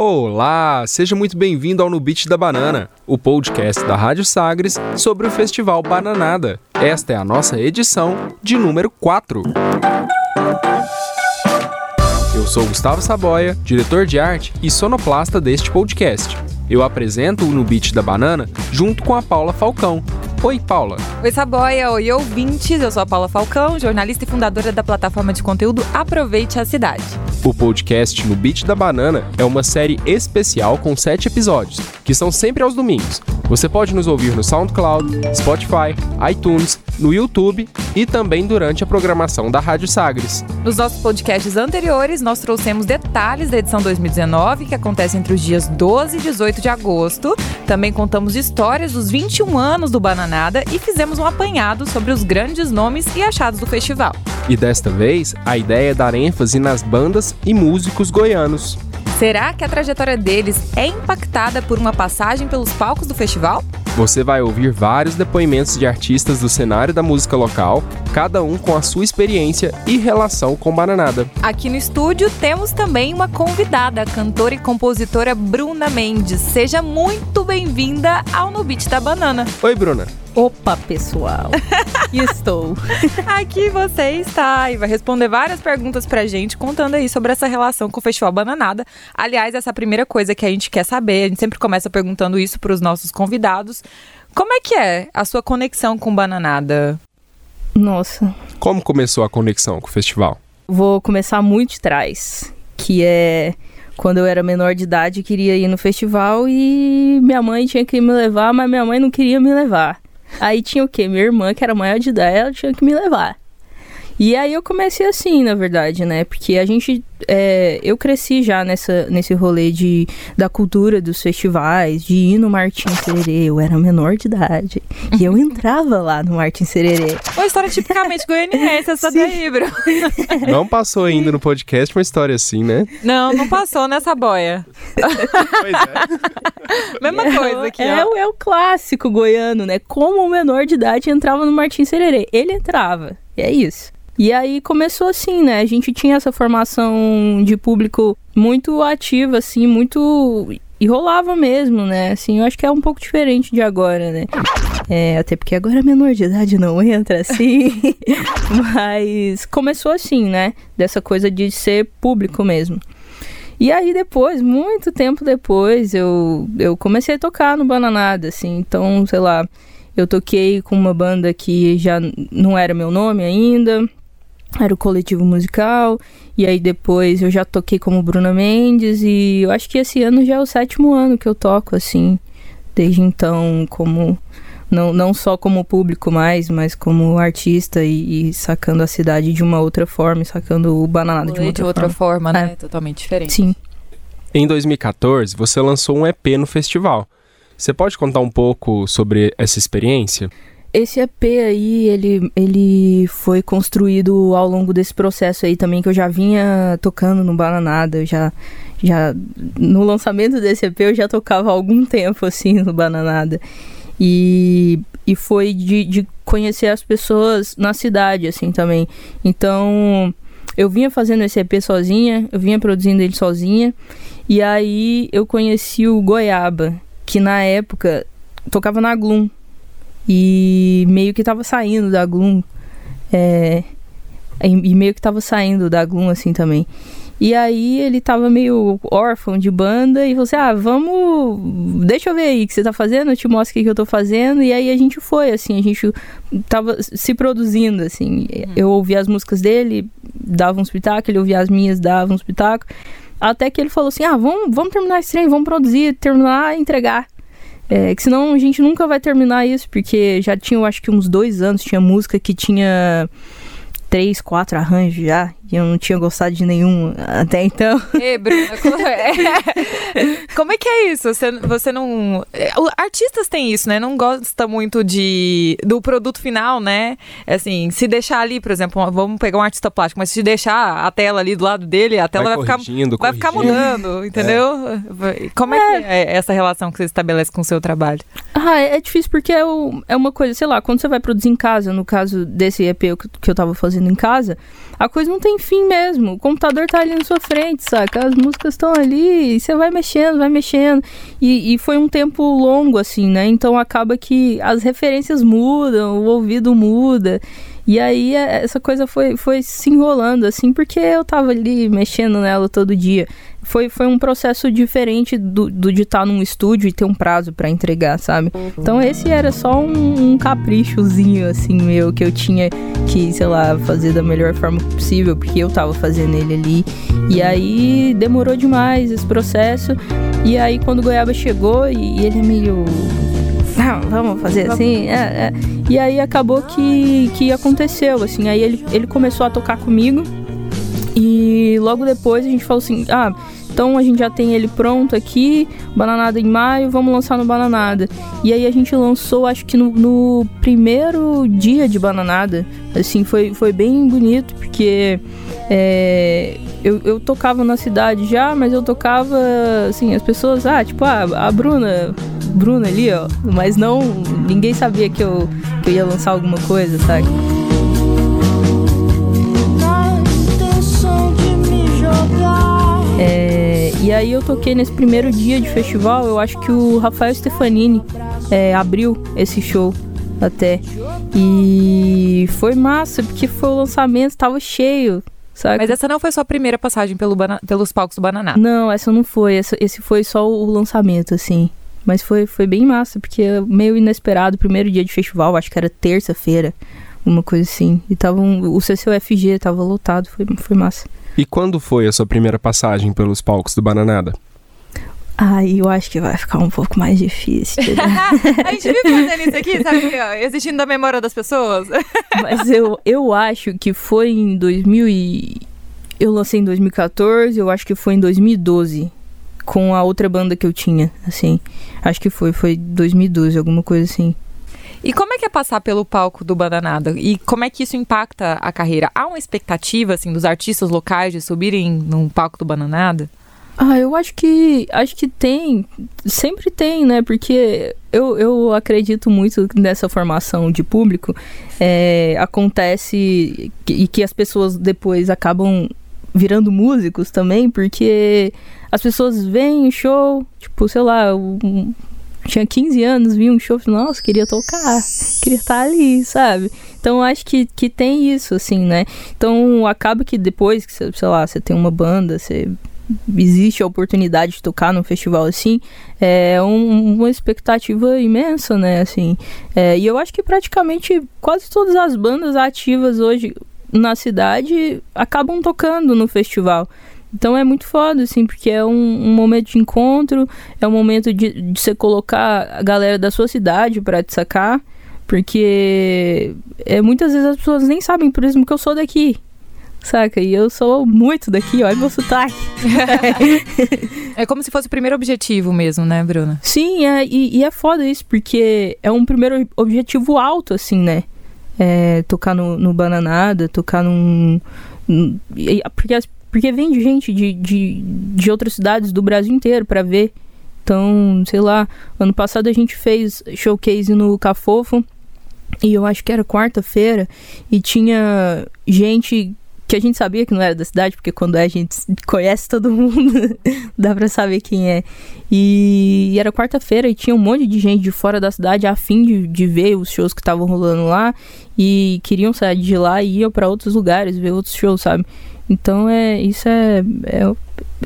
Olá, seja muito bem-vindo ao No Beat da Banana, o podcast da Rádio Sagres sobre o Festival Bananada. Esta é a nossa edição de número 4. Eu sou Gustavo Saboia, diretor de arte e sonoplasta deste podcast. Eu apresento o No Beat da Banana junto com a Paula Falcão. Oi, Paula. Oi, Saboia. Oi, ouvintes. Eu sou a Paula Falcão, jornalista e fundadora da plataforma de conteúdo Aproveite a Cidade. O podcast No Beat da Banana é uma série especial com sete episódios, que são sempre aos domingos. Você pode nos ouvir no SoundCloud, Spotify, iTunes, no YouTube e também durante a programação da Rádio Sagres. Nos nossos podcasts anteriores, nós trouxemos detalhes da edição 2019, que acontece entre os dias 12 e 18 de agosto. Também contamos histórias dos 21 anos do E fizemos um apanhado sobre os grandes nomes e achados do festival. E desta vez, a ideia é dar ênfase nas bandas e músicos goianos. Será que a trajetória deles é impactada por uma passagem pelos palcos do festival? Você vai ouvir vários depoimentos de artistas do cenário da música local, cada um com a sua experiência e relação com Bananada. Aqui no estúdio temos também uma convidada, a cantora e compositora Bruna Mendes. Seja muito bem-vinda ao No Beat da Banana. Oi, Bruna. Opa, pessoal. Estou. Aqui você está e vai responder várias perguntas pra gente, contando aí sobre essa relação com o Festival Bananada. Aliás, essa é a primeira coisa que a gente quer saber. A gente sempre começa perguntando isso para os nossos convidados. Como é que é a sua conexão com Bananada? Nossa. Como começou a conexão com o festival? Vou começar muito de trás, que é quando eu era menor de idade, queria ir no festival e minha mãe tinha que me levar, mas minha mãe não queria me levar. Aí tinha o quê? Minha irmã, que era maior de idade, ela tinha que me levar. E aí eu comecei assim, na verdade, né? Porque a gente. É, eu cresci já nessa, nesse rolê de, da cultura dos festivais, de ir no Martin Sererê. Eu era menor de idade. E eu entrava lá no Martin Sererê. Uma história tipicamente goianiense, essa daí, Bruno. Não passou ainda no podcast uma história assim, né? Não, não passou nessa boia. Pois é. Mesma coisa aqui, é, ó. o- é o clássico goiano, né? Como o menor de idade entrava no Martin Sererê. Ele entrava. E é isso. E aí começou assim, né? A gente tinha essa formação de público muito ativa, assim, muito. E rolava mesmo, né? Assim, eu acho que é um pouco diferente de agora, né? É, até porque agora menor de idade não entra assim. Mas começou assim, né? Dessa coisa de ser público mesmo. E aí depois, muito tempo depois, eu, eu comecei a tocar no Bananada, assim. Então, sei lá, eu toquei com uma banda que já não era meu nome ainda. Era o coletivo musical. E aí depois eu já toquei como Bruna Mendes. E eu acho que esse ano já é o sétimo ano que eu toco, assim. Desde então, como. Não, não só como público mais, mas como artista e, e sacando a cidade de uma outra forma, e sacando o bananada de uma de outra, outra forma, né? É. Totalmente diferente. Sim. Em 2014, você lançou um EP no festival. Você pode contar um pouco sobre essa experiência? Esse EP aí, ele, ele foi construído ao longo desse processo aí também, que eu já vinha tocando no Bananada, eu já, já, no lançamento desse EP eu já tocava há algum tempo, assim, no Bananada. E, e foi de, de conhecer as pessoas na cidade, assim, também. Então, eu vinha fazendo esse EP sozinha, eu vinha produzindo ele sozinha, e aí eu conheci o Goiaba, que na época tocava na Gloom, e meio que tava saindo da Gloom. É, e meio que tava saindo da Gloom assim também. E aí ele tava meio órfão de banda e falou assim: Ah, vamos. Deixa eu ver aí o que você tá fazendo, eu te mostro o que, que eu tô fazendo. E aí a gente foi, assim, a gente tava se produzindo, assim. Eu ouvia as músicas dele, dava uns pitacos, ele ouvia as minhas, dava uns pitacos. Até que ele falou assim: Ah, vamos, vamos terminar esse trem, vamos produzir, terminar e entregar. É, que senão a gente nunca vai terminar isso, porque já tinha, eu acho que uns dois anos, tinha música que tinha três, quatro arranjos já, e eu não tinha gostado de nenhum até então. Ei, Bruna, como é? como é que é isso? Você, você não. é, Artistas têm isso, né? Não gosta muito de do produto final, né? Assim, se deixar ali, por exemplo, vamos pegar um artista plástico, mas se deixar a tela ali do lado dele, a tela vai, ficar. corrigindo, Vai ficar mudando, entendeu? Como é, que é essa relação que você estabelece com o seu trabalho? Ah, é é difícil porque é, o- é uma coisa, sei lá, quando você vai produzir em casa, no caso desse EP que que eu tava fazendo em casa, a coisa não tem sem fim mesmo. O computador tá ali na sua frente, saca? As músicas estão ali e você vai mexendo, vai mexendo. E, e, foi um tempo longo, assim, né? Então acaba que as referências mudam, o ouvido muda. E aí é, essa coisa foi, foi se enrolando, assim, porque eu tava ali mexendo nela todo dia. Foi, foi um processo diferente do, do de estar num estúdio e ter um prazo para entregar, sabe? Então esse era só um, um, caprichozinho, assim, meu, que eu tinha que, sei lá, fazer da melhor forma possível, porque eu tava fazendo ele ali. E aí demorou demais esse processo. E aí quando o Goiaba chegou, e, e ele é meio não, vamos fazer assim. É, é. E aí acabou que, que aconteceu, assim. Aí ele, ele começou a tocar comigo. E logo depois a gente falou assim: ah, então a gente já tem ele pronto aqui, Bananada em maio, vamos lançar no Bananada. E aí a gente lançou, acho que no, no primeiro dia de Bananada. Assim, foi, foi bem bonito, porque é, eu, eu tocava na cidade já, mas eu tocava, assim, as pessoas, ah, tipo, ah, a Bruna, Bruna ali, ó. Mas não, ninguém sabia que eu, que eu ia lançar alguma coisa, sabe? E aí eu toquei nesse primeiro dia de festival, eu acho que o Rafael Stefanini é, abriu esse show até. E foi massa, porque foi o lançamento, tava cheio. Saca? Mas essa não foi sua primeira passagem pelo pelos palcos do Bananá? Não, essa não foi. Essa, esse foi só o lançamento, assim. Mas foi, foi bem massa, porque é meio inesperado. Primeiro dia de festival, acho que era terça-feira, uma coisa assim. E tava um, o CCUFG tava lotado, foi, foi massa. E quando foi a sua primeira passagem pelos palcos do Bananada? Ai, eu acho que vai ficar um pouco mais difícil. Né? a gente vive fazendo isso aqui, sabe? Existindo da memória das pessoas. Mas eu, eu acho que foi em 2000 e... Eu lancei em 2014, eu acho que foi em 2012 com a outra banda que eu tinha, assim. Acho que foi, foi 2012, alguma coisa assim. E como é que é passar pelo palco do Bandanada? E como é que isso impacta a carreira? Há uma expectativa, assim, dos artistas locais de subirem num palco do Bandanada? Ah, eu acho que acho que tem, sempre tem, né? Porque eu, eu acredito muito nessa formação de público. É, acontece e que as pessoas depois acabam virando músicos também, porque as pessoas o show, tipo, sei lá, tinha 15 anos, vi um show, nossa, queria tocar, queria estar ali, sabe? Então acho que, que tem isso, assim, né? Então acaba que depois que, sei lá, você tem uma banda, você existe a oportunidade de tocar num festival assim, é um, uma expectativa imensa, né? Assim, é, e eu acho que praticamente quase todas as bandas ativas hoje na cidade acabam tocando no festival. Então é muito foda, assim, porque é um, um momento de encontro, é um momento de, de você colocar a galera da sua cidade para te sacar, porque é, muitas vezes as pessoas nem sabem, por exemplo, que eu sou daqui, saca? E eu sou muito daqui, olha meu sotaque. é como se fosse o primeiro objetivo mesmo, né, Bruna? Sim, é, e, e é foda isso, porque é um primeiro objetivo alto, assim, né? É, tocar no, no Bananada, tocar num. num porque as porque vem de gente de, de, de outras cidades do Brasil inteiro para ver. Então, sei lá, ano passado a gente fez showcase no Cafofo. E eu acho que era quarta-feira. E tinha gente que a gente sabia que não era da cidade, porque quando a gente conhece todo mundo, dá pra saber quem é. E, e era quarta-feira e tinha um monte de gente de fora da cidade a fim de, de ver os shows que estavam rolando lá. E queriam sair de lá e iam para outros lugares ver outros shows, sabe? Então é isso é, é,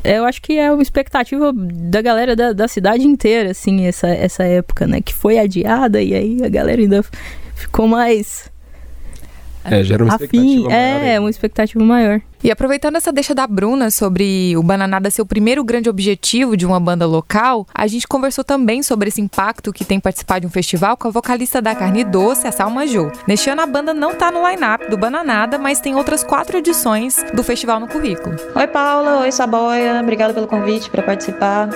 é, eu acho que é uma expectativa da galera da, da cidade inteira, assim, essa, essa época, né? Que foi adiada e aí a galera ainda ficou mais é, gera uma expectativa maior. É, uma expectativa maior. E aproveitando essa deixa da Bruna sobre o Bananada ser o primeiro grande objetivo de uma banda local, a gente conversou também sobre esse impacto que tem participar de um festival com a vocalista da Carne Doce, a Salma Jo. Neste ano a banda não tá no line-up do Bananada, mas tem outras quatro edições do festival no currículo. Oi Paula, oi Saboia, obrigada pelo convite para participar.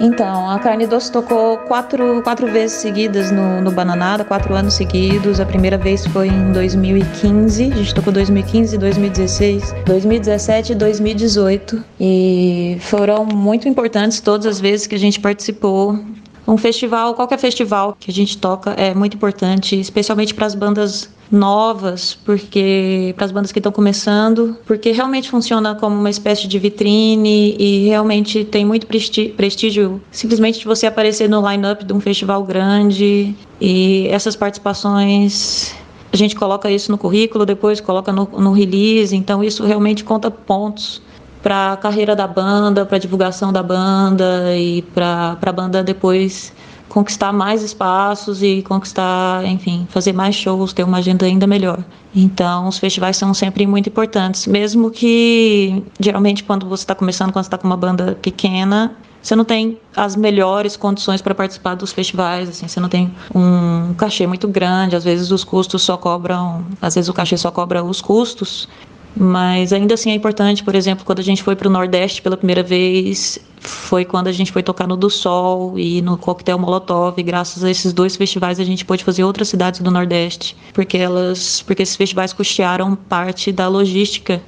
Então, a Carne Doce tocou quatro, quatro vezes seguidas no, no Bananada, quatro anos seguidos. A primeira vez foi em 2015, a gente tocou 2015, 2016, 2017 e 2018. E foram muito importantes todas as vezes que a gente participou Um festival, qualquer festival que a gente toca é muito importante, especialmente para as bandas novas, porque para as bandas que estão começando, porque realmente funciona como uma espécie de vitrine e realmente tem muito prestígio simplesmente de você aparecer no line-up de um festival grande e essas participações a gente coloca isso no currículo, depois coloca no, no release, então isso realmente conta pontos para a carreira da banda, para a divulgação da banda e para a banda depois conquistar mais espaços e conquistar, enfim, fazer mais shows, ter uma agenda ainda melhor. Então, os festivais são sempre muito importantes, mesmo que geralmente quando você está começando, quando está com uma banda pequena, você não tem as melhores condições para participar dos festivais, assim, você não tem um cachê muito grande, às vezes os custos só cobram, às vezes o cachê só cobra os custos, mas ainda assim é importante, por exemplo, quando a gente foi para o Nordeste pela primeira vez, foi quando a gente foi tocar no Do Sol e no Coquetel Molotov. E graças a esses dois festivais a gente pôde fazer outras cidades do Nordeste, porque elas, porque esses festivais custearam parte da logística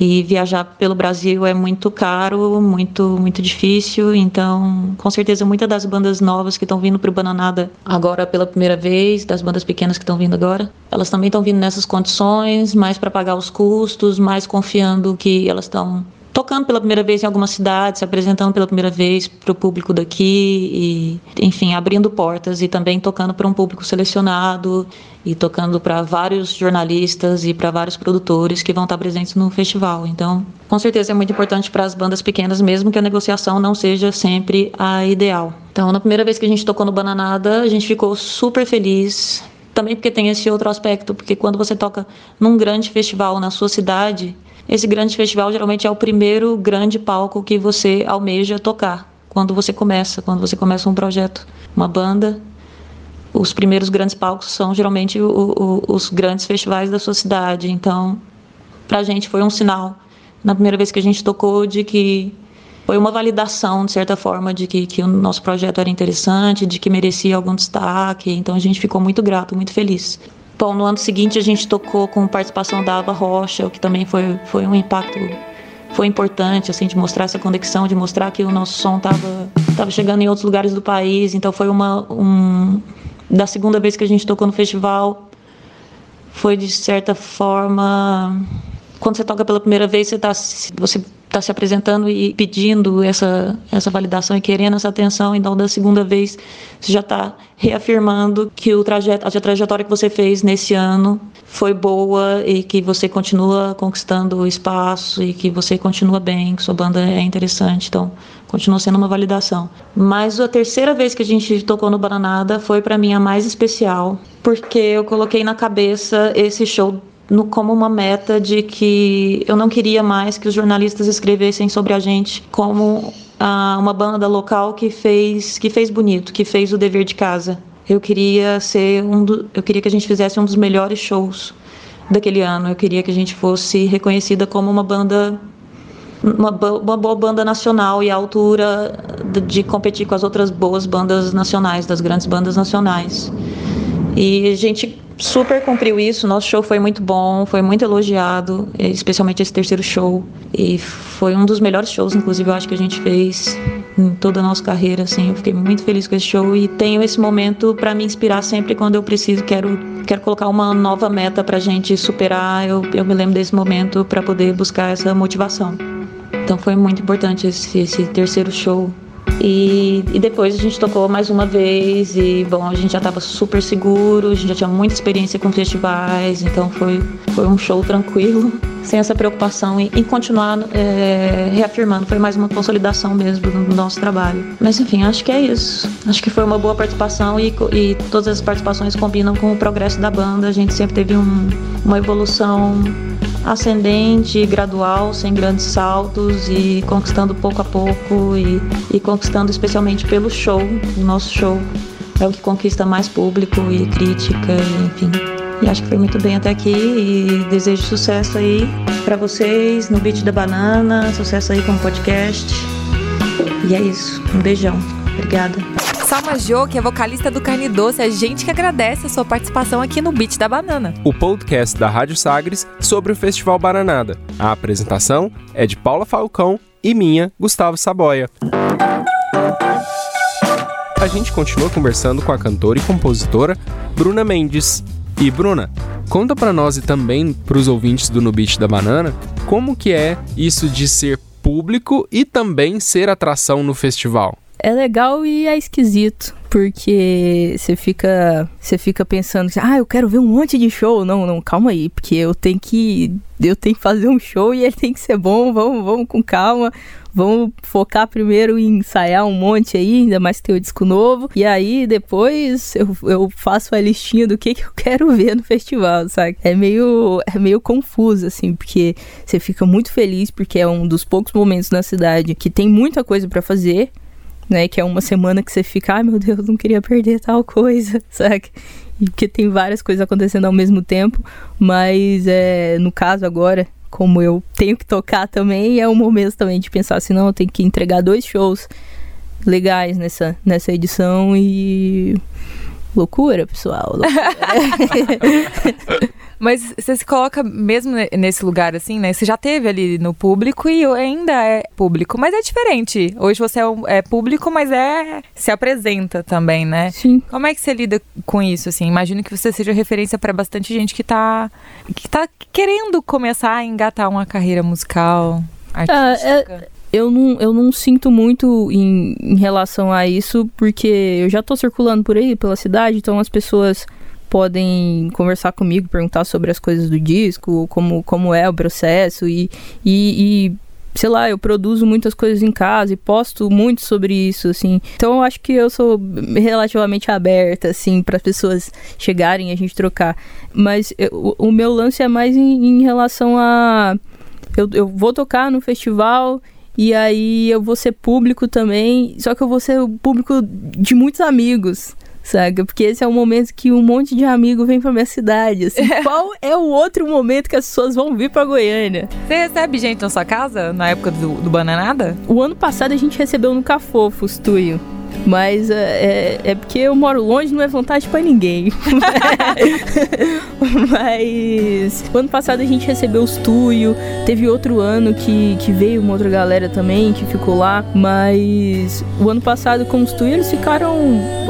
e viajar pelo Brasil é muito caro, muito muito difícil. Então, com certeza, muitas das bandas novas que estão vindo para o Bananada agora pela primeira vez, das bandas pequenas que estão vindo agora, elas também estão vindo nessas condições, mais para pagar os custos, mais confiando que elas estão tocando pela primeira vez em alguma cidade, se apresentando pela primeira vez para o público daqui e, enfim, abrindo portas e também tocando para um público selecionado e tocando para vários jornalistas e para vários produtores que vão estar presentes no festival. Então, com certeza é muito importante para as bandas pequenas, mesmo que a negociação não seja sempre a ideal. Então, na primeira vez que a gente tocou no Bananada, a gente ficou super feliz. Também porque tem esse outro aspecto, porque quando você toca num grande festival na sua cidade, esse grande festival geralmente é o primeiro grande palco que você almeja tocar quando você começa, quando você começa um projeto, uma banda. Os primeiros grandes palcos são geralmente o, o, os grandes festivais da sua cidade. Então, para a gente foi um sinal, na primeira vez que a gente tocou, de que foi uma validação, de certa forma, de que, que o nosso projeto era interessante, de que merecia algum destaque. Então, a gente ficou muito grato, muito feliz. Bom, no ano seguinte a gente tocou com participação da Ava Rocha, o que também foi, foi um impacto foi importante, assim, de mostrar essa conexão, de mostrar que o nosso som estava tava chegando em outros lugares do país. Então foi uma um, da segunda vez que a gente tocou no festival, foi de certa forma quando você toca pela primeira vez, você está você está se apresentando e pedindo essa, essa validação e querendo essa atenção, então da segunda vez você já está reafirmando que o trajeto, a trajetória que você fez nesse ano foi boa e que você continua conquistando espaço e que você continua bem, que sua banda é interessante, então continua sendo uma validação. Mas a terceira vez que a gente tocou no Bananada foi para mim a mais especial, porque eu coloquei na cabeça esse show no, como uma meta de que eu não queria mais que os jornalistas escrevessem sobre a gente como ah, uma banda local que fez que fez bonito, que fez o dever de casa. Eu queria ser um do, eu queria que a gente fizesse um dos melhores shows daquele ano. Eu queria que a gente fosse reconhecida como uma banda uma, uma boa banda nacional e à altura de, de competir com as outras boas bandas nacionais, das grandes bandas nacionais. E a gente super cumpriu isso. Nosso show foi muito bom, foi muito elogiado, especialmente esse terceiro show. E foi um dos melhores shows, inclusive, eu acho que a gente fez em toda a nossa carreira. Assim, eu fiquei muito feliz com esse show e tenho esse momento para me inspirar sempre quando eu preciso. Quero, quero colocar uma nova meta para a gente superar. Eu, eu me lembro desse momento para poder buscar essa motivação. Então foi muito importante esse, esse terceiro show e, e, depois a gente tocou mais uma vez e, bom, a gente já estava super seguro, a gente já tinha muita experiência com festivais, então foi, foi um show tranquilo, sem essa preocupação em continuar é, reafirmando. Foi mais uma consolidação mesmo do, do, nosso trabalho. Mas, enfim, acho que é isso. Acho que foi uma boa participação e, e todas as participações combinam com o progresso da banda. A gente sempre teve um, uma evolução ascendente, gradual, sem grandes saltos e conquistando pouco a pouco e, e conquistando especialmente pelo show. O nosso show é o que conquista mais público e crítica, enfim. E acho que foi muito bem até aqui e desejo sucesso aí para vocês no Beat da Banana, sucesso aí com o podcast. E é isso. Um beijão. Obrigada. Salma Jo, que é vocalista do Carne Doce, a gente que agradece a sua participação aqui no Beat da Banana. O podcast da Rádio Sagres sobre o Festival Bananada. A apresentação é de Paula Falcão e minha, Gustavo Saboia. a gente continua conversando com a cantora e compositora Bruna Mendes. E Bruna, conta para nós e também para os ouvintes do No Beat da Banana, como que é isso de ser público e também ser atração no festival? É legal e é esquisito, porque você fica, você fica pensando, ah, eu quero ver um monte de show. Não, não, calma aí, porque eu tenho que eu tenho que fazer um show e ele tem que ser bom. Vamos, vamos com calma. Vamos focar primeiro em ensaiar um monte aí, ainda mais que tem o disco novo. E aí depois eu, eu faço a listinha do que, que eu quero ver no festival, sabe? É meio, é meio confuso, assim, porque você fica muito feliz porque é um dos poucos momentos na cidade que tem muita coisa para fazer né? Que é uma semana que você fica, ai meu Deus, não queria perder tal coisa, sabe? Porque tem várias coisas acontecendo ao mesmo tempo, mas é, no caso agora, como eu tenho que tocar também, é o momento também de pensar assim, não, eu tenho que entregar dois shows legais nessa, nessa edição e loucura, pessoal. Loucura. Mas você se coloca mesmo nesse lugar, assim, né? Você já teve ali no público e ainda é público, mas é diferente. Hoje você é, um, é público, mas é se apresenta também, né? Sim. Como é que você lida com isso, assim? Imagino que você seja referência para bastante gente que tá, que tá querendo começar a engatar uma carreira musical, artística. Ah, é, eu não, eu não sinto muito em, em relação a isso, porque eu já tô circulando por aí, pela cidade, então as pessoas podem conversar comigo, perguntar sobre as coisas do disco, como, como é o processo e, e, e sei lá, eu produzo muitas coisas em casa e posto muito sobre isso, assim. Então eu acho que eu sou relativamente aberta, assim, para as pessoas chegarem e a gente trocar. Mas eu, o meu lance é mais em, em relação a. Eu, eu vou tocar no festival e aí eu vou ser público também, só que eu vou ser público de muitos amigos saca? Porque esse é o momento que um monte de amigo vem pra minha cidade, assim. É. Qual é o outro momento que as pessoas vão vir pra Goiânia? Você recebe gente na sua casa, na época do, do Bananada? O ano passado a gente recebeu no Cafofos, Tuyo. Mas é, é, é, porque eu moro longe, não é vantagem para ninguém. Mas ano passado a gente recebeu os Tuyo, teve outro ano que, que veio uma outra galera também que ficou lá. Mas o ano passado com os Tuyo eles ficaram,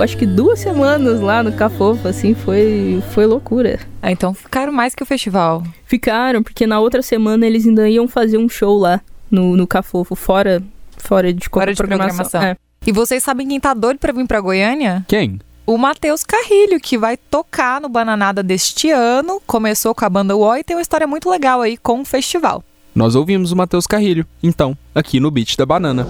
acho que duas semanas lá no Cafofa, assim, foi, foi loucura. Ah, então ficaram mais que o festival. Ficaram, porque na outra semana eles ainda iam fazer um show lá no, no Cafofo, fora, fora de qualquer programação. programação. É. E vocês sabem quem tá doido pra vir pra Goiânia? Quem? O Matheus Carrilho, que vai tocar no Bananada deste ano. Começou com a banda UO e tem uma história muito legal aí com o festival. Nós ouvimos o Matheus Carrilho, então, aqui no Beat da Banana.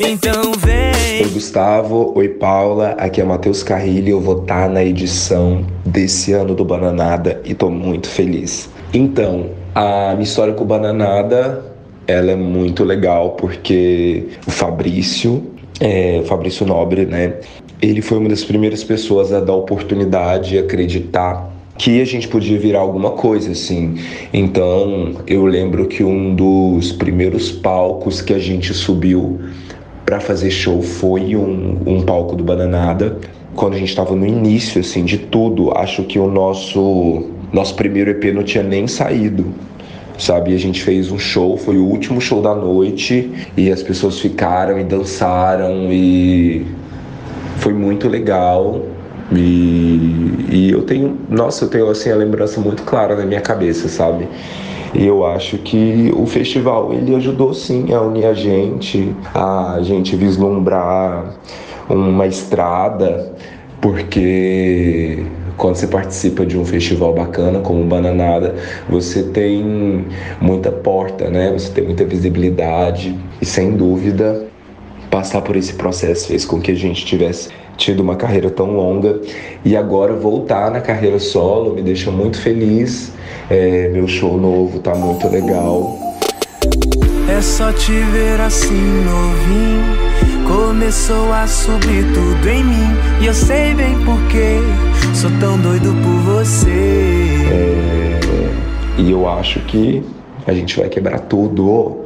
Então vem. Oi Gustavo, oi Paula, aqui é Matheus Carrilho eu vou estar tá na edição desse ano do Bananada e tô muito feliz. Então, a minha história com o Bananada ela é muito legal porque o Fabrício, é, Fabrício Nobre, né? Ele foi uma das primeiras pessoas a dar oportunidade e acreditar que a gente podia virar alguma coisa assim. Então, eu lembro que um dos primeiros palcos que a gente subiu para fazer show foi um, um palco do Bananada. Quando a gente estava no início assim de tudo, acho que o nosso nosso primeiro EP não tinha nem saído sabe? A gente fez um show, foi o último show da noite e as pessoas ficaram e dançaram e foi muito legal. E, e eu tenho, nossa, eu tenho assim a lembrança muito clara na minha cabeça, sabe? E eu acho que o festival ele ajudou sim a unir a gente, a gente vislumbrar uma estrada, porque quando você participa de um festival bacana como Bananada, você tem muita porta, né? Você tem muita visibilidade e sem dúvida passar por esse processo fez com que a gente tivesse tido uma carreira tão longa e agora voltar na carreira solo me deixa muito feliz. É, meu show novo tá muito legal. É só te ver assim novinho Começou a subir tudo em mim E eu sei bem porquê Sou tão doido por você é, E eu acho que a gente vai quebrar tudo.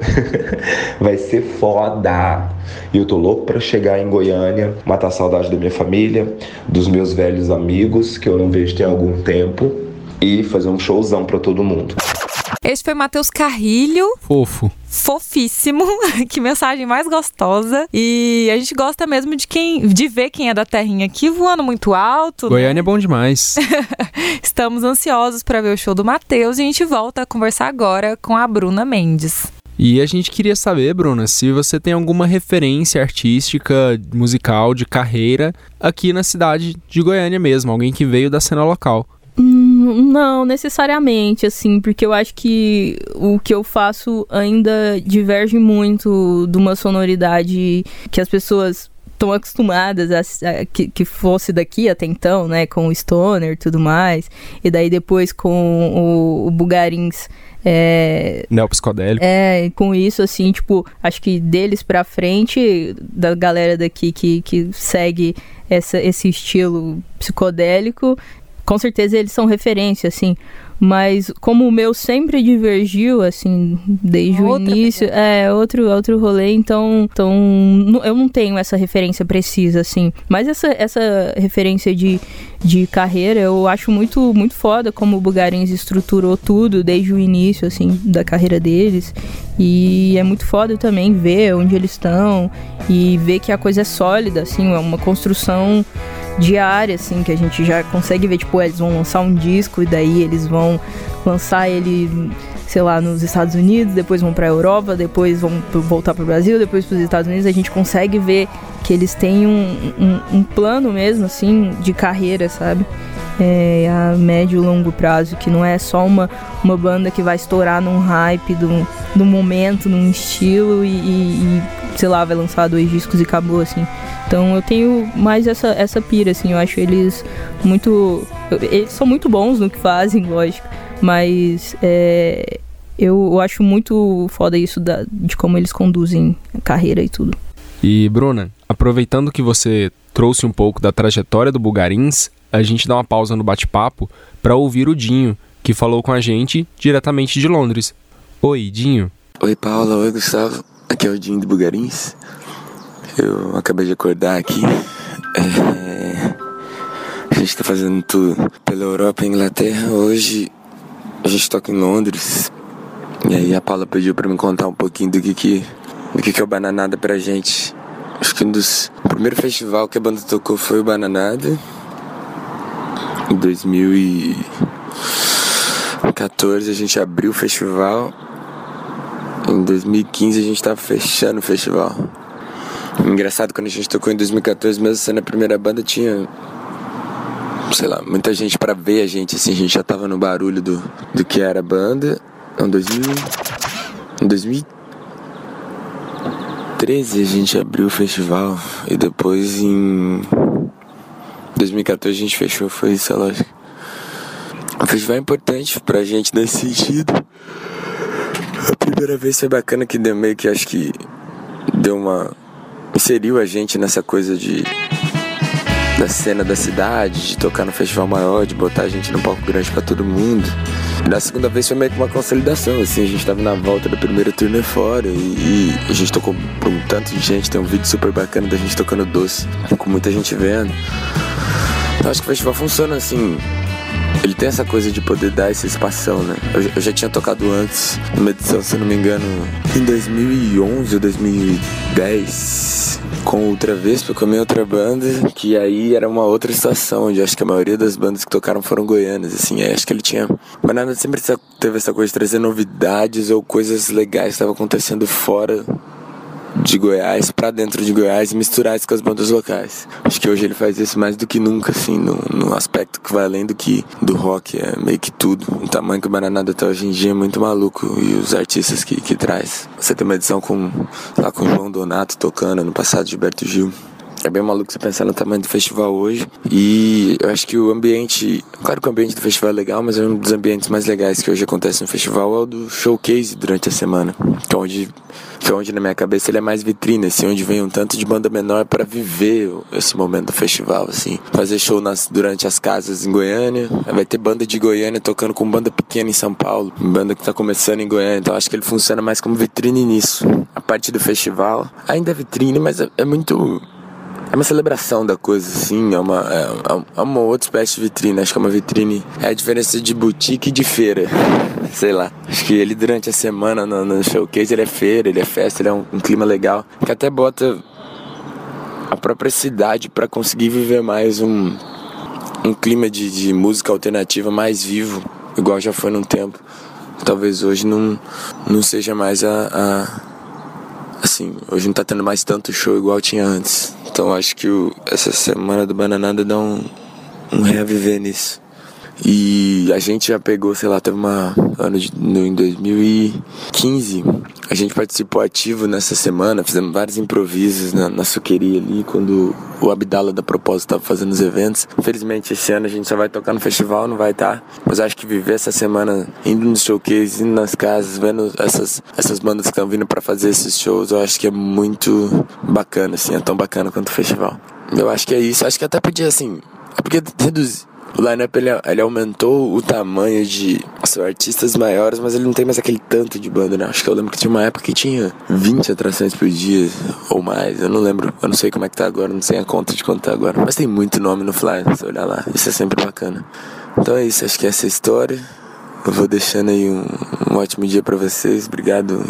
vai ser foda. E eu tô louco pra chegar em Goiânia, matar a saudade da minha família, dos meus velhos amigos que eu não vejo tem algum tempo e fazer um showzão pra todo mundo. Esse foi Matheus Carrilho. Fofo. Fofíssimo, que mensagem mais gostosa. E a gente gosta mesmo de quem de ver quem é da terrinha aqui voando muito alto. Goiânia né? é bom demais. Estamos ansiosos para ver o show do Matheus e a gente volta a conversar agora com a Bruna Mendes. E a gente queria saber, Bruna, se você tem alguma referência artística, musical, de carreira aqui na cidade de Goiânia mesmo, alguém que veio da cena local. Não, necessariamente, assim, porque eu acho que o que eu faço ainda diverge muito de uma sonoridade que as pessoas estão acostumadas a, a que, que, fosse daqui até então, né, com o Stoner e tudo mais, e daí depois com o, o Bugarins é, Neopsicodélico. É, com isso, assim, tipo, acho que deles pra frente, da galera daqui que, que segue essa, esse estilo psicodélico, com certeza eles são referência, assim. Mas como o meu sempre divergiu, assim, desde Outra o início, é outro, outro rolê, então, então eu não tenho essa referência precisa, assim. Mas essa, essa referência de, de carreira eu acho muito, muito foda como o Bugarins estruturou tudo desde o início, assim, da carreira deles. E é muito foda também ver onde eles estão e ver que a coisa é sólida, assim, é uma construção diária, assim, que a gente já consegue ver, tipo, eles vão lançar um disco e daí eles vão lançar ele, sei lá, nos Estados Unidos, depois vão pra Europa, depois vão voltar pro Brasil, depois pros Estados Unidos, a gente consegue ver que eles têm um, um, um plano mesmo, assim, de carreira, sabe? É, a médio e longo prazo, que não é só uma, uma banda que vai estourar num hype do, do momento, num estilo e, e, e, sei lá, vai lançar dois discos e acabou, assim. Então eu tenho mais essa, essa pira, assim, eu acho eles muito. Eles são muito bons no que fazem, lógico, mas é, eu, eu, acho muito foda isso da, de como eles conduzem a carreira e tudo. E Bruna, aproveitando que você trouxe um pouco da trajetória do Bugarins, a gente dá uma pausa no bate-papo para ouvir o Dinho, que falou com a gente diretamente de Londres. Oi, Dinho. Oi, Paula. Oi, Gustavo. Aqui é o Dinho do Bugarins. Eu acabei de acordar aqui. É... A gente tá fazendo tudo pela Europa e Inglaterra. Hoje a gente toca em Londres. E aí a Paula pediu pra me contar um pouquinho do que que, do que, que é o Bananada pra gente. Acho que um dos... O primeiro festival que a banda tocou foi o Bananada. Em 2014 a gente abriu o festival. Em 2015 a gente tava fechando o festival. Engraçado, quando a gente tocou em 2014, mesmo sendo a primeira banda, tinha, sei lá, muita gente para ver a gente, assim, a gente já tava no barulho do, do que era a banda. Em 2000, em 2013 a gente abriu o festival e depois em 2014 a gente fechou, foi isso, é lógico. O festival é importante pra gente nesse sentido. A primeira vez foi bacana que deu meio que acho que deu uma inseriu a gente nessa coisa de da cena da cidade, de tocar no festival maior, de botar a gente no palco grande para todo mundo. Na segunda vez foi meio que uma consolidação, assim, a gente tava na volta da primeira turnê fora e, e a gente tocou pra um tanto de gente, tem um vídeo super bacana da gente tocando doce, com muita gente vendo. Então acho que o festival funciona assim, ele tem essa coisa de poder dar essa espação, né? Eu, eu, já tinha tocado antes, numa edição, se eu não me engano, em 2011 ou 2010, com outra vez, com a minha outra banda, que aí era uma outra situação, onde acho que a maioria das bandas que tocaram foram goianas, assim, aí acho que ele tinha... Mas nada, sempre teve essa coisa de trazer novidades ou coisas legais que estavam acontecendo fora de Goiás para dentro de Goiás e misturar isso com as bandas locais. Acho que hoje ele faz isso mais do que nunca, assim, no, no aspecto que vai além do que do rock, é meio que tudo. O tamanho que o Bananada tá hoje em dia é muito maluco e os artistas que, que traz. Você tem uma edição com, lá com o João Donato tocando, no passado Gilberto Gil. É bem maluco você pensar no tamanho do festival hoje. E eu acho que o ambiente. Claro que o ambiente do festival é legal, mas é um dos ambientes mais legais que hoje acontece no festival é o do showcase durante a semana. Que é onde, que é onde na minha cabeça ele é mais vitrine, assim, onde vem um tanto de banda menor para viver esse momento do festival, assim. Fazer show nas, durante as casas em Goiânia. Vai ter banda de Goiânia tocando com banda pequena em São Paulo. Banda que tá começando em Goiânia. Então acho que ele funciona mais como vitrine nisso. A parte do festival ainda é vitrine, mas é, é muito uma celebração da coisa, assim, é uma, é, é uma outra espécie de vitrine. Acho que é uma vitrine. É a diferença de boutique e de feira. Sei lá. Acho que ele durante a semana no, no showcase ele é feira, ele é festa, ele é um, um clima legal. Que até bota a própria cidade para conseguir viver mais um, um clima de, de música alternativa mais vivo, igual já foi num tempo. Talvez hoje não, não seja mais a, a assim, hoje não tá tendo mais tanto show igual tinha antes. Então acho que o, essa semana do Bananada dá um, um reaviver nisso. E a gente já pegou, sei lá, teve uma ano de, no, em 2015, a gente participou ativo nessa semana, fizemos vários improvisos na, na suqueria ali, quando o Abdala da Propósito estava fazendo os eventos. Infelizmente, esse ano a gente só vai tocar no festival, não vai estar. Tá. Mas acho que viver essa semana indo nos showcases, indo nas casas, vendo essas, essas bandas que estão vindo para fazer esses shows, eu acho que é muito bacana, assim, é tão bacana quanto o festival. Eu acho que é isso, acho que até podia, assim, é porque reduzir o lineup ele, ele aumentou o tamanho de são artistas maiores, mas ele não tem mais aquele tanto de banda, né? Acho que eu lembro que tinha uma época que tinha 20 atrações por dia ou mais. Eu não lembro, eu não sei como é que tá agora, não sei a conta de contar agora. Mas tem muito nome no flyer, se olhar lá. Isso é sempre bacana. Então é isso, acho que essa é a história. Eu vou deixando aí um, um ótimo dia para vocês. Obrigado,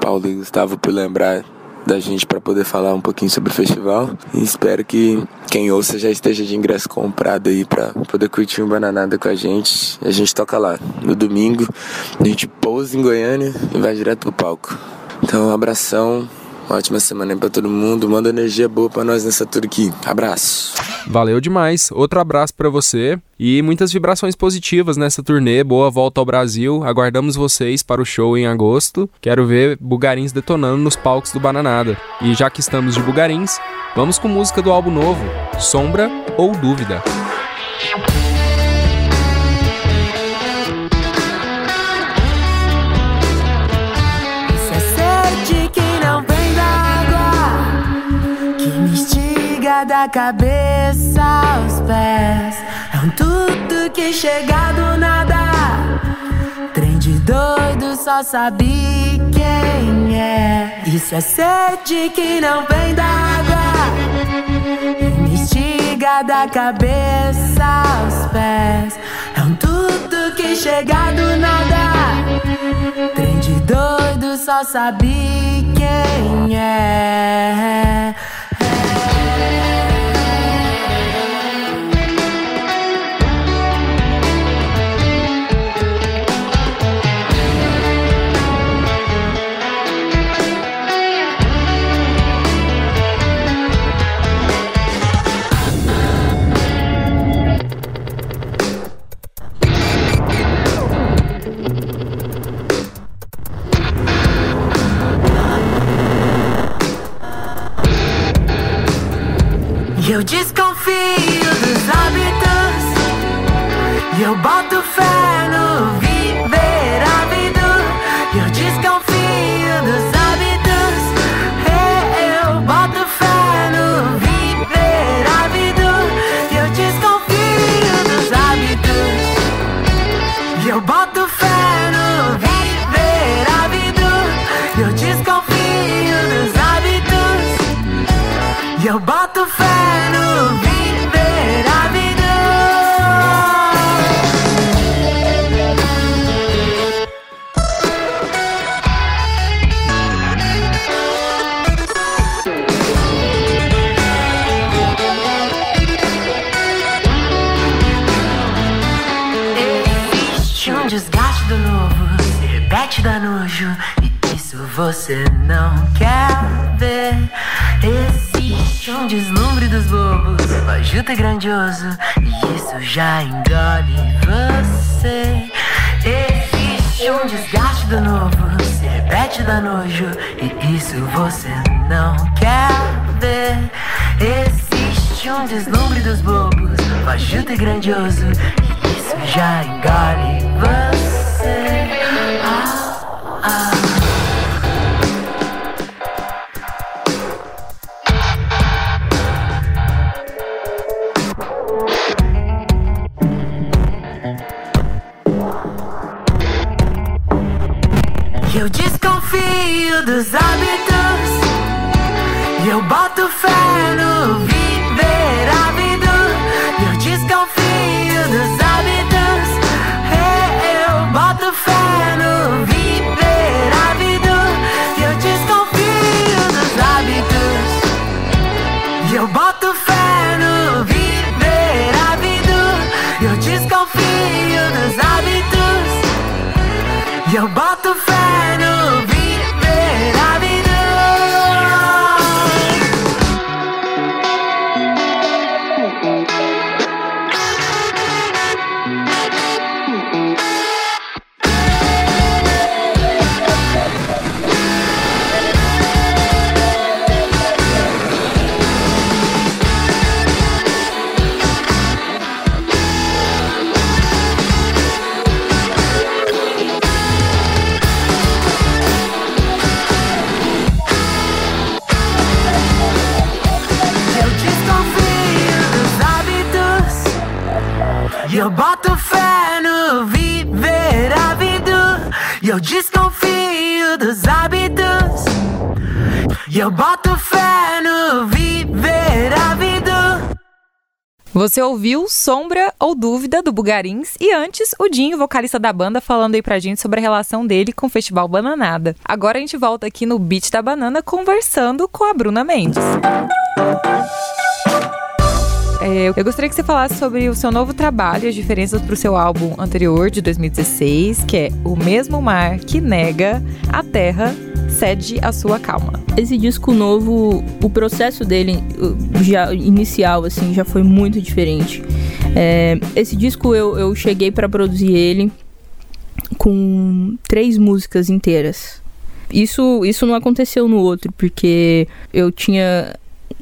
Paulo e Gustavo, por lembrar da gente para poder falar um pouquinho sobre o festival. E espero que quem ouça já esteja de ingresso comprado aí para poder curtir um bananada com a gente. A gente toca lá no domingo, a gente pousa em Goiânia e vai direto pro palco. Então, um abração. Uma ótima semana aí pra todo mundo. Manda energia boa pra nós nessa tour aqui. Abraço. Valeu demais. Outro abraço para você e muitas vibrações positivas nessa turnê. Boa volta ao Brasil. Aguardamos vocês para o show em agosto. Quero ver Bugarins detonando nos palcos do Bananada. E já que estamos de Bugarins, vamos com música do álbum novo, Sombra ou Dúvida. Da cabeça aos pés. É um tudo que chega do nada. Trem de doido, só sabe quem é. Isso é sede que não vem da água. Investiga da cabeça aos pés. É um tudo que chega do nada. Trem de doido, só sabe quem é. Dá nojo e isso você não quer ver. Existe um deslumbre dos bobos, fajuto e grandioso, e isso já engole você. Existe um desgaste do novo, se repete dá nojo, e isso você não quer ver. Existe um deslumbre dos bobos, fajuto e grandioso, e isso já engole você. Ah. Eu desconfio dos hábitos e eu boto Você ouviu Sombra ou Dúvida do Bugarins e antes o Dinho, vocalista da banda, falando aí pra gente sobre a relação dele com o Festival Bananada. Agora a gente volta aqui no Beat da Banana conversando com a Bruna Mendes. É, eu gostaria que você falasse sobre o seu novo trabalho e as diferenças para o seu álbum anterior, de 2016, que é O Mesmo Mar que Nega a Terra Cede a Sua Calma. Esse disco novo, o processo dele uh, já inicial assim já foi muito diferente. É, esse disco eu, eu cheguei para produzir ele com três músicas inteiras. Isso, isso não aconteceu no outro, porque eu tinha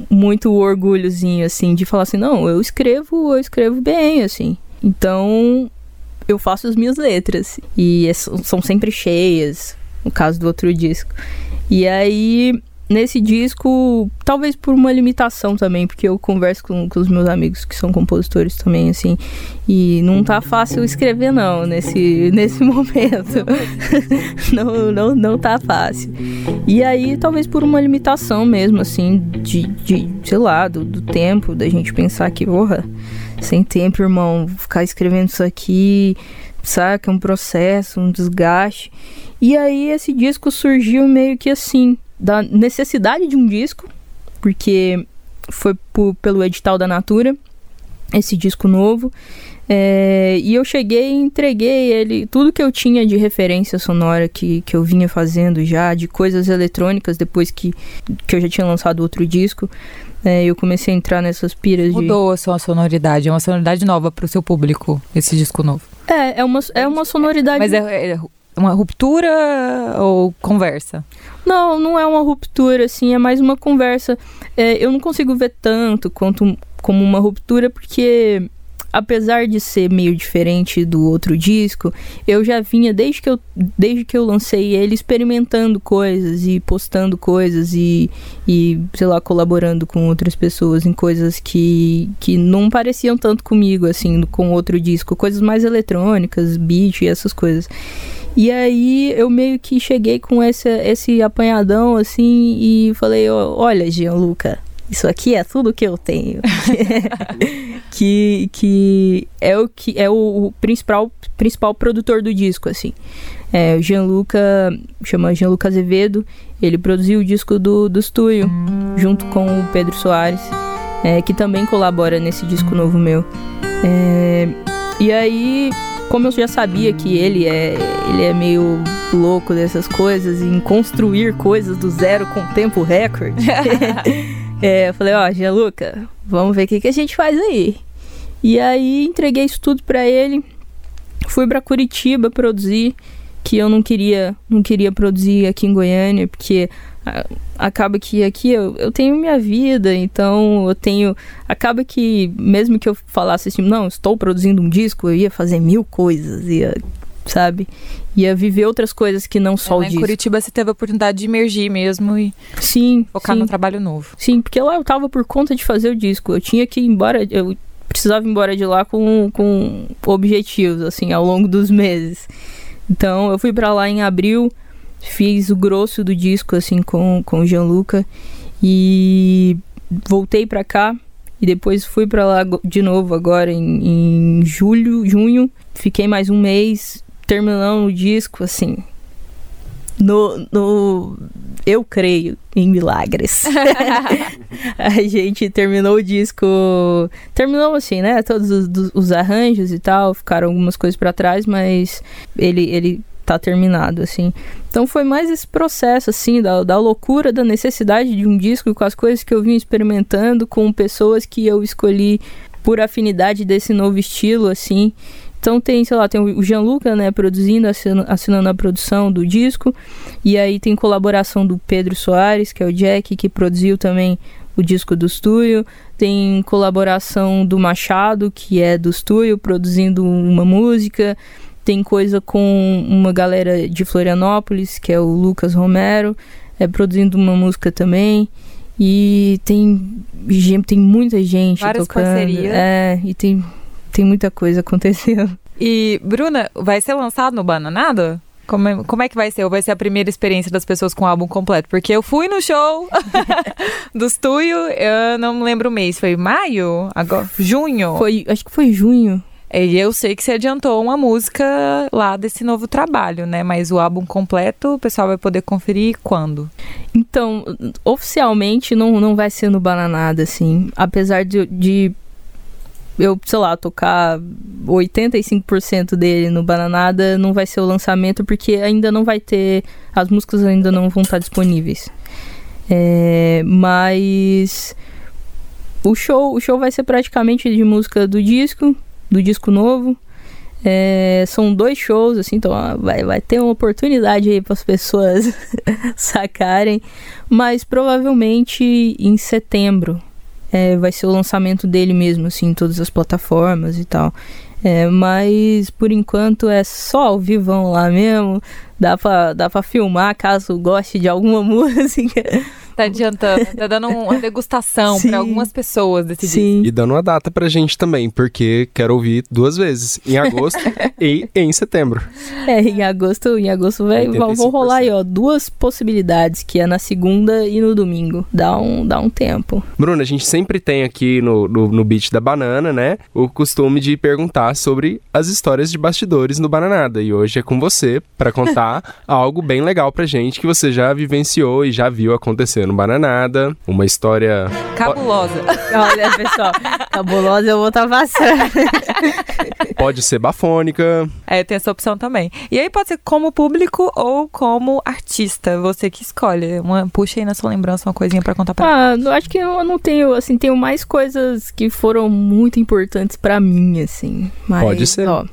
muito orgulhozinho, assim, de falar assim, não, eu escrevo, eu escrevo bem, assim. Então, eu faço as minhas letras. E é- são sempre cheias, no caso do outro disco. E aí, nesse disco, talvez por uma limitação também, porque eu converso com, com os meus amigos que são compositores também, assim, e não tá fácil escrever, não, nesse, nesse momento. não, não, não tá fácil. E aí, talvez por uma limitação mesmo, assim, de, de sei lá, do, do tempo, da gente pensar que, porra, sem tempo, irmão, ficar escrevendo isso aqui, saca? Um processo, um desgaste. E aí, esse disco surgiu meio que assim, da necessidade de um disco, porque foi por- pelo edital da Natura, esse disco novo. É, e eu cheguei e entreguei ele, tudo que eu tinha de referência sonora que, que eu vinha fazendo já, de coisas eletrônicas, depois que, que eu já tinha lançado outro disco. é, eu comecei a entrar nessas piras de. Mudou a sua sonoridade, é uma sonoridade nova para o seu público, esse disco novo. É, é uma, é uma sonoridade. Mas é, é uma ruptura ou conversa? Não, não é uma ruptura, assim, é mais uma conversa. É, eu não consigo ver tanto quanto como uma ruptura, porque apesar de ser meio diferente do outro disco, eu já vinha desde que eu, desde que eu lancei ele experimentando coisas e postando coisas e, e sei lá, colaborando com outras pessoas em coisas que, que não pareciam tanto comigo, assim, com outro disco, coisas mais eletrônicas, beat e essas coisas. E aí eu meio que cheguei com esse, esse apanhadão assim e falei, olha, Gianluca, isso aqui é tudo que eu tenho. que, que é o que é o, o principal, principal produtor do disco, assim. É, o Gianluca, chama Gianluca Azevedo, ele produziu o disco do, do Stuio, junto com o Pedro Soares, é, que também colabora nesse disco novo meu. É, e aí, como eu já sabia que ele é, ele é meio louco dessas coisas, em construir coisas do zero com tempo recorde, é, eu falei, ó, Gianluca, vamos ver o que, que a gente faz aí. E aí entreguei isso tudo pra ele, fui pra Curitiba produzir, que eu não queria, não queria produzir aqui em Goiânia, porque acaba que aqui eu, eu tenho minha vida, então eu tenho. Acaba que, mesmo que eu falasse assim, não, estou produzindo um disco, eu ia fazer mil coisas, ia, sabe? Ia viver outras coisas que não só É, o lá em disco. Curitiba você teve a oportunidade de emergir mesmo e Sim, focar sim. num trabalho novo. Sim, porque lá eu tava por conta de fazer o disco. Eu tinha que ir embora, eu precisava ir embora de lá com, com objetivos, assim, ao longo dos meses. Então eu fui pra lá em abril, fiz o grosso do disco, assim, com, com o Gianluca. E voltei pra cá e depois fui pra lá de novo agora em, em julho, junho. Fiquei mais um mês terminando o disco, assim. No, no, eu creio em milagres. a gente terminou o disco. Terminou assim, né? Todos os, os arranjos e tal. Ficaram algumas coisas pra trás, mas ele, ele tá terminado, assim. Então foi mais esse processo, assim, da, da loucura, da necessidade de um disco com as coisas que eu vim experimentando, com pessoas que eu escolhi por afinidade desse novo estilo, assim. Então tem, sei lá, tem o Gianluca, né, produzindo, assinando, assinando a produção do disco. E aí tem colaboração do Pedro Soares, que é o Jack, que produziu também o disco do Estúdio. Tem colaboração do Machado, que é do Estúdio, produzindo uma música. Tem coisa com uma galera de Florianópolis, que é o Lucas Romero, é produzindo uma música também. E tem, tem muita gente Várias tocando. parcerias. É, e tem, tem muita coisa acontecendo. E, Bruna, vai ser lançado no Bananada? Como é, como é que vai ser? Ou vai ser a primeira experiência das pessoas com o álbum completo? Porque eu fui no show do Stuio, eu não me lembro o mês, foi maio? Agora, junho? Foi, acho que foi junho. E eu sei que você adiantou uma música lá desse novo trabalho, né? Mas o álbum completo o pessoal vai poder conferir quando? Então, oficialmente não, não vai ser no Bananada, assim. Apesar de, de eu, sei lá, tocar 85% dele no Bananada, não vai ser o lançamento, porque ainda não vai ter. As músicas ainda não vão estar disponíveis. É, mas. O show, o show vai ser praticamente de música do disco, do disco novo. É, são dois shows, assim, então ó, vai, vai ter uma oportunidade aí para as pessoas sacarem. Mas provavelmente em setembro é, vai ser o lançamento dele mesmo, assim, em todas as plataformas e tal. É, mas por enquanto é só ao vivão lá mesmo. Dá pra, dá pra filmar caso goste de alguma música. Tá adiantando, tá dando uma degustação para algumas pessoas desse disco. Sim. E dando uma data pra gente também, porque quero ouvir duas vezes, em agosto e em setembro. É, em agosto, em agosto vai, vão, rolar aí, ó, duas possibilidades, que é na segunda e no domingo. Dá um, dá um tempo. Bruna, a gente sempre tem aqui no, no, no Beat da Banana, né, o costume de perguntar sobre as histórias de bastidores no Bananada. E hoje é com você pra contar algo bem legal pra gente que você já vivenciou e já viu acontecer no Bananada. Uma história. Cabulosa. Olha, pessoal, cabulosa eu vou estar passando. Pode ser bafônica. É, tem essa opção também. E aí pode ser como público ou como artista, você que escolhe. Uma, puxa aí na sua lembrança uma coisinha pra contar pra Ah, eu acho que eu não tenho, assim, tenho mais coisas que foram muito importantes pra mim, assim. Mas, Pode ser. Ó,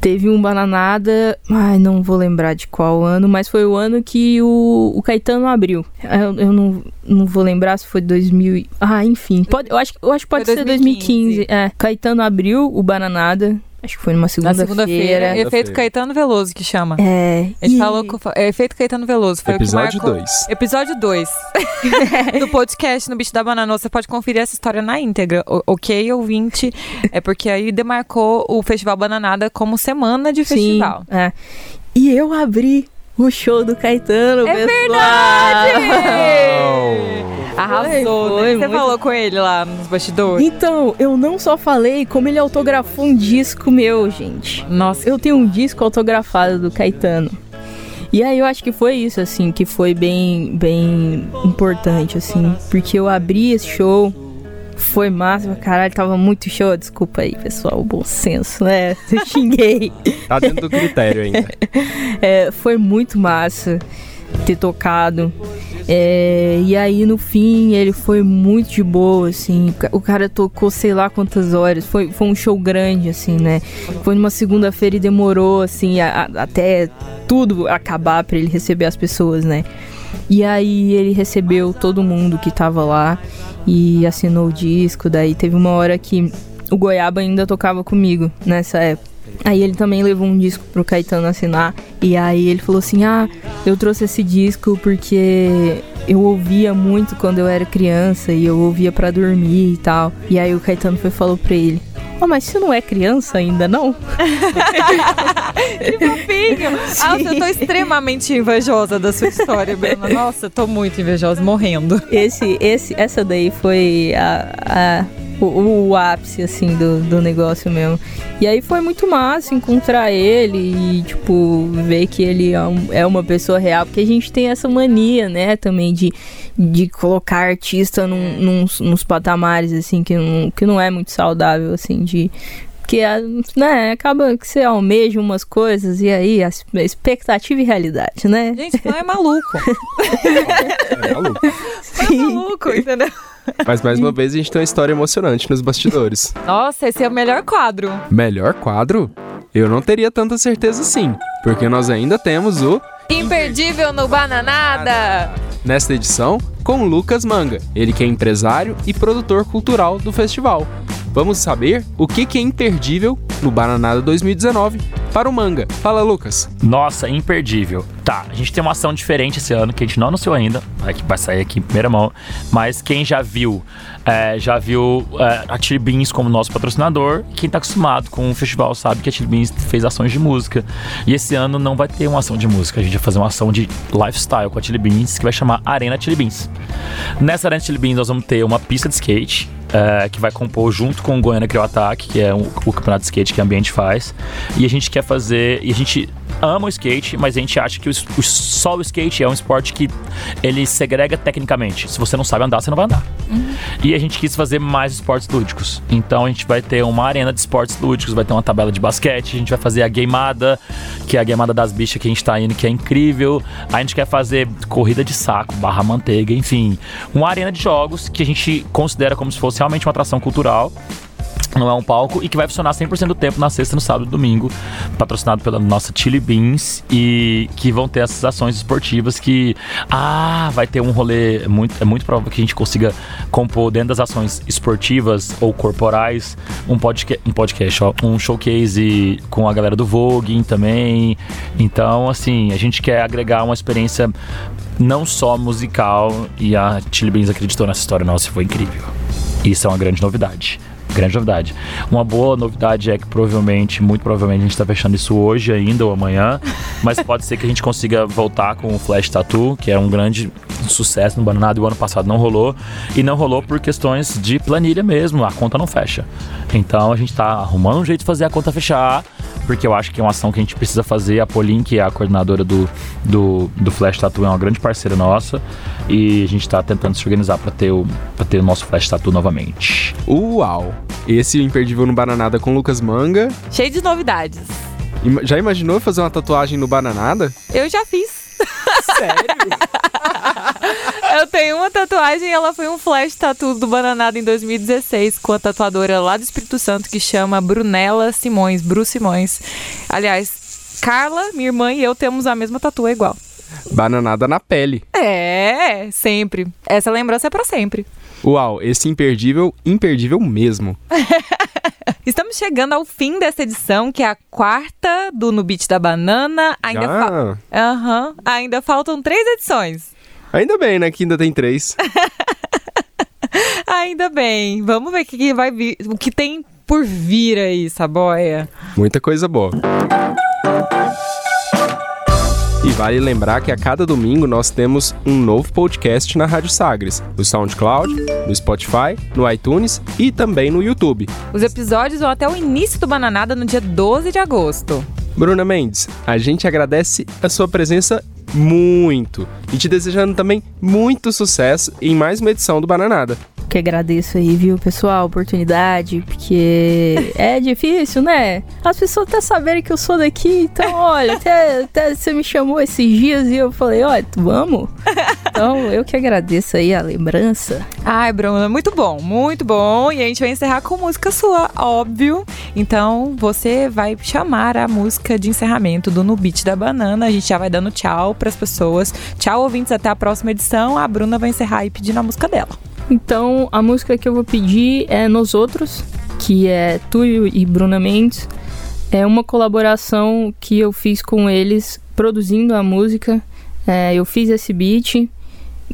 teve um bananada, ai, não vou lembrar de qual ano, mas foi o ano que o, o Caetano abriu. Eu, eu não, não vou lembrar se foi 2000. e- Ah, enfim. Pode, eu, acho, eu acho que pode Foi ser 2015. 2015. É, Caetano abriu o bananada. Acho que foi numa Na segunda-feira. segunda-feira. Efeito Segunda-feira. Caetano Veloso que chama. É. Gente e- falou com. É Efeito Caetano Veloso. Foi Episódio o que marcou. 2. Episódio 2 do podcast no Bicho da Banana. Você pode conferir essa história na íntegra, o- ok, ouvinte? É porque aí demarcou o Festival Bananada como semana de Sim, festival. é. E eu abri o show do Caetano, É pessoal. Arrasou, Foi, né? foi Você muito- falou com ele lá nos bastidores? Então, eu não só falei, como ele autografou um disco meu, gente. Nossa, Eu tenho um disco autografado do Caetano. E aí eu acho que foi isso, assim, que foi bem, bem importante, assim. Porque eu abri esse show, foi massa, caralho, tava muito show. Desculpa aí, pessoal, o bom senso, né? Eu xinguei. Tá dentro do critério ainda. É, foi muito massa ter tocado. É, e aí no fim ele foi muito de boa, assim. O ca- O cara tocou sei lá quantas horas. Foi, foi um show grande, assim, né? Foi numa segunda-feira e demorou, assim, a- a- até tudo acabar pra ele receber as pessoas, né? E aí ele recebeu todo mundo que tava lá e assinou o disco. Daí teve uma hora que o Goiaba ainda tocava comigo nessa época. Aí ele também levou um disco pro Caetano assinar. E aí ele falou assim: Ah, eu trouxe esse disco porque eu ouvia muito quando eu era criança e eu ouvia pra dormir e tal. E aí o Caetano foi falou pra ele: Oh, mas você não é criança ainda, não? que fofinho. Nossa, eu tô extremamente invejosa da sua história, Bruna. Nossa, tô muito invejosa, morrendo. Esse, esse, essa daí foi a, a o, o, ápice, assim, do, do negócio mesmo. E aí foi muito massa encontrar ele e, tipo, ver que ele é, um, é uma pessoa real, porque a gente tem essa mania, né, também de, de colocar artista num, num, nos patamares, assim, que não, que não é muito saudável, assim, de que né, acaba que você almeja umas coisas e aí a expectativa e realidade, né? Gente, não é maluco. é maluco. É maluco, entendeu? Mas mais uma vez a gente tem uma história emocionante nos bastidores. Nossa, esse é o melhor quadro. Melhor quadro? Eu não teria tanta certeza sim, porque nós ainda temos o Imperdível no Bananada. Nesta edição, com Lucas Manga, ele que é empresário e produtor cultural do festival. Vamos saber o que é imperdível no Bananada 2019 para o manga. Fala, Lucas. Nossa, imperdível. Tá, a gente tem uma ação diferente esse ano que a gente não anunciou ainda, que vai sair aqui em primeira mão. Mas quem já viu, é, já viu é, a Chili Beans como nosso patrocinador. Quem tá acostumado com o festival sabe que a Chili Beans fez ações de música. E esse ano não vai ter uma ação de música, a gente vai fazer uma ação de lifestyle com a Chili Beans que vai chamar Arena Chili Beans. Nessa Arena Chili Beans nós vamos ter uma pista de skate é, que vai compor junto com o Goiânia Criou Ataque, que é um, o campeonato de skate que a Ambiente faz. E a gente quer fazer. E a gente ama o skate, mas a gente acha que o, o, só o skate é um esporte que ele segrega tecnicamente. Se você não sabe andar, você não vai andar. Uhum. E a gente quis fazer mais esportes lúdicos. Então a gente vai ter uma arena de esportes lúdicos, vai ter uma tabela de basquete, a gente vai fazer a gameada, que é a gameada das bichas que a gente tá indo, que é incrível. A gente quer fazer corrida de saco, barra manteiga, enfim. Uma arena de jogos que a gente considera como se fosse realmente uma atração cultural não é um palco e que vai funcionar 100% do tempo na sexta, no sábado e domingo, patrocinado pela nossa Chili Beans e que vão ter essas ações esportivas que ah, vai ter um rolê muito é muito provável que a gente consiga compor dentro das ações esportivas ou corporais um podcast, um podcast, ó, um showcase com a galera do Vogue também. Então, assim, a gente quer agregar uma experiência não só musical e a Chili Beans acreditou nessa história nossa, foi incrível. Isso é uma grande novidade. Grande novidade. Uma boa novidade é que provavelmente, muito provavelmente, a gente está fechando isso hoje ainda ou amanhã. Mas pode ser que a gente consiga voltar com o Flash Tattoo, que é um grande sucesso no Bananado e o ano passado não rolou. E não rolou por questões de planilha mesmo, a conta não fecha. Então a gente está arrumando um jeito de fazer a conta fechar, porque eu acho que é uma ação que a gente precisa fazer. A Polin, que é a coordenadora do, do, do Flash Tattoo, é uma grande parceira nossa. E a gente está tentando se organizar para ter, o, ter o nosso Flash Tattoo novamente. Uau! Esse Imperdível no Bananada com Lucas Manga. Cheio de novidades. Já imaginou fazer uma tatuagem no Bananada? Eu já fiz. Sério? Eu tenho uma tatuagem, ela foi um flash tattoo do Bananada em 2016 com a tatuadora lá do Espírito Santo que chama Brunella Simões, Bru Simões. Aliás, Carla, minha irmã e eu temos a mesma tatu igual. Bananada na pele. É, sempre. Essa lembrança é para sempre. Uau, esse imperdível, imperdível mesmo. Estamos chegando ao fim dessa edição, que é a quarta do No Beat da Banana. Ainda, fa uhum. ainda faltam três edições. Ainda bem, né? Que ainda tem três. ainda bem. Vamos ver o que, vai vir, o que tem por vir aí, Saboia. Muita coisa boa. E vale lembrar que a cada domingo nós temos um novo podcast na Rádio Sagres, no SoundCloud, no Spotify, no iTunes e também no YouTube. Os episódios vão até o início do Bananada no dia 12 de agosto. Bruna Mendes, a gente agradece a sua presença muito e te desejando também muito sucesso em mais uma edição do Bananada que agradeço aí, viu, pessoal, a oportunidade, porque é difícil, né? As pessoas até saberem que eu sou daqui, então, olha, até, até você me chamou esses dias e eu falei, olha, vamos. Então, eu que agradeço aí a lembrança. Ai, Bruna, muito bom, muito bom. E a gente vai encerrar com música sua, óbvio. Então, você vai chamar a música de encerramento do No Beat da Banana. A gente já vai dando tchau para as pessoas. Tchau, ouvintes, até a próxima edição. A Bruna vai encerrar aí pedindo a música dela. Então, a música que eu vou pedir é Nos Outros, que é Tuyo e Bruna Mendes. É uma colaboração que eu fiz com eles, produzindo a música. É, eu fiz esse beat,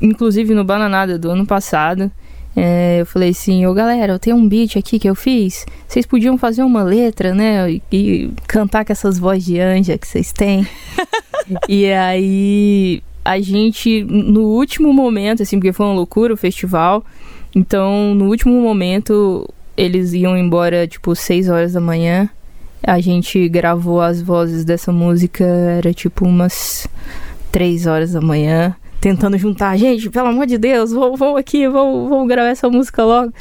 inclusive no Bananada do ano passado. É, eu falei assim, ô galera, eu tenho um beat aqui que eu fiz. Vocês podiam fazer uma letra, né? E, e cantar com essas vozes de anja que vocês têm. e aí a gente, no último momento, assim, porque foi uma loucura o festival. Então, no último momento, eles iam embora, tipo, 6 horas da manhã. A gente gravou as vozes dessa música, era tipo umas 3 horas da manhã tentando juntar, gente, pelo amor de Deus, vou, vou aqui, vou, vou gravar essa música logo.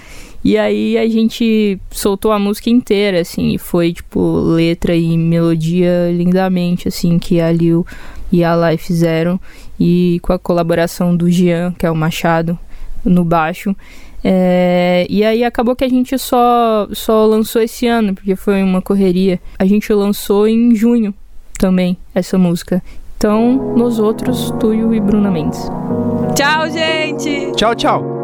E aí a gente soltou a música inteira, assim, e foi, tipo, letra e melodia lindamente, assim, que a Liu e a Lai fizeram. E com a colaboração do Jean, que é o Machado, no baixo. É, e aí acabou que a gente só, só lançou esse ano, porque foi uma correria. A gente lançou em junho também, essa música. Então, nos outros, Tuyo e Bruna Mendes. Tchau, gente! Tchau, tchau!